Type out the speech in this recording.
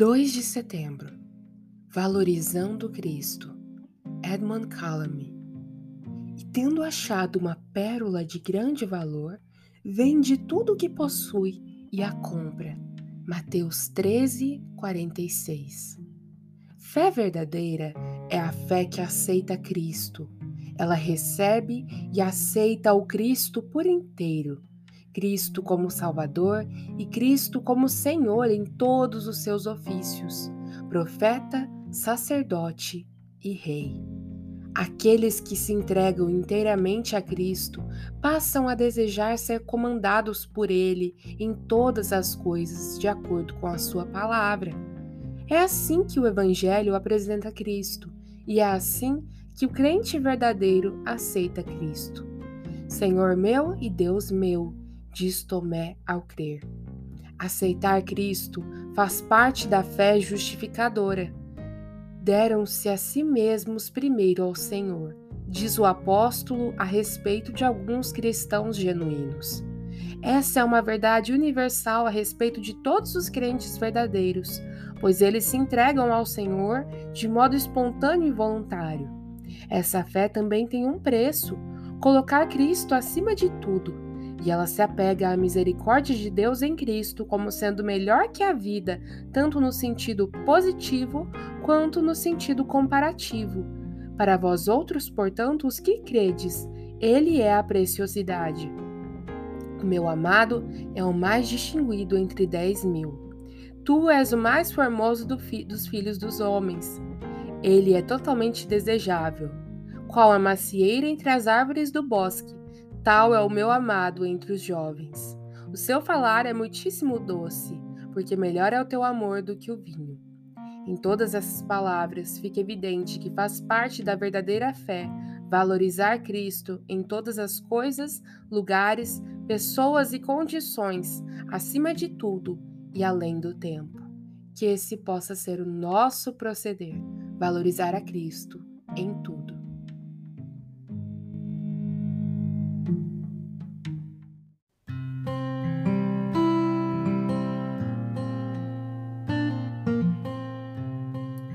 2 de setembro. Valorizando Cristo. Edmund Calamy E tendo achado uma pérola de grande valor, vende tudo o que possui e a compra. Mateus 13, 46 Fé verdadeira é a fé que aceita Cristo. Ela recebe e aceita o Cristo por inteiro Cristo como Salvador e Cristo como Senhor em todos os seus ofícios, profeta, sacerdote e rei. Aqueles que se entregam inteiramente a Cristo passam a desejar ser comandados por Ele em todas as coisas, de acordo com a Sua palavra. É assim que o Evangelho apresenta Cristo, e é assim que o crente verdadeiro aceita Cristo. Senhor meu e Deus meu, diz Tomé ao crer. Aceitar Cristo faz parte da fé justificadora. Deram-se a si mesmos primeiro ao Senhor, diz o apóstolo a respeito de alguns cristãos genuínos. Essa é uma verdade universal a respeito de todos os crentes verdadeiros, pois eles se entregam ao Senhor de modo espontâneo e voluntário. Essa fé também tem um preço: colocar Cristo acima de tudo e ela se apega à misericórdia de Deus em Cristo como sendo melhor que a vida, tanto no sentido positivo quanto no sentido comparativo. Para vós outros, portanto, os que credes, ele é a preciosidade. O meu amado é o mais distinguido entre dez mil. Tu és o mais formoso do fi dos filhos dos homens. Ele é totalmente desejável, qual a macieira entre as árvores do bosque Tal é o meu amado entre os jovens. O seu falar é muitíssimo doce, porque melhor é o teu amor do que o vinho. Em todas essas palavras fica evidente que faz parte da verdadeira fé valorizar Cristo em todas as coisas, lugares, pessoas e condições, acima de tudo e além do tempo. Que esse possa ser o nosso proceder, valorizar a Cristo em tudo.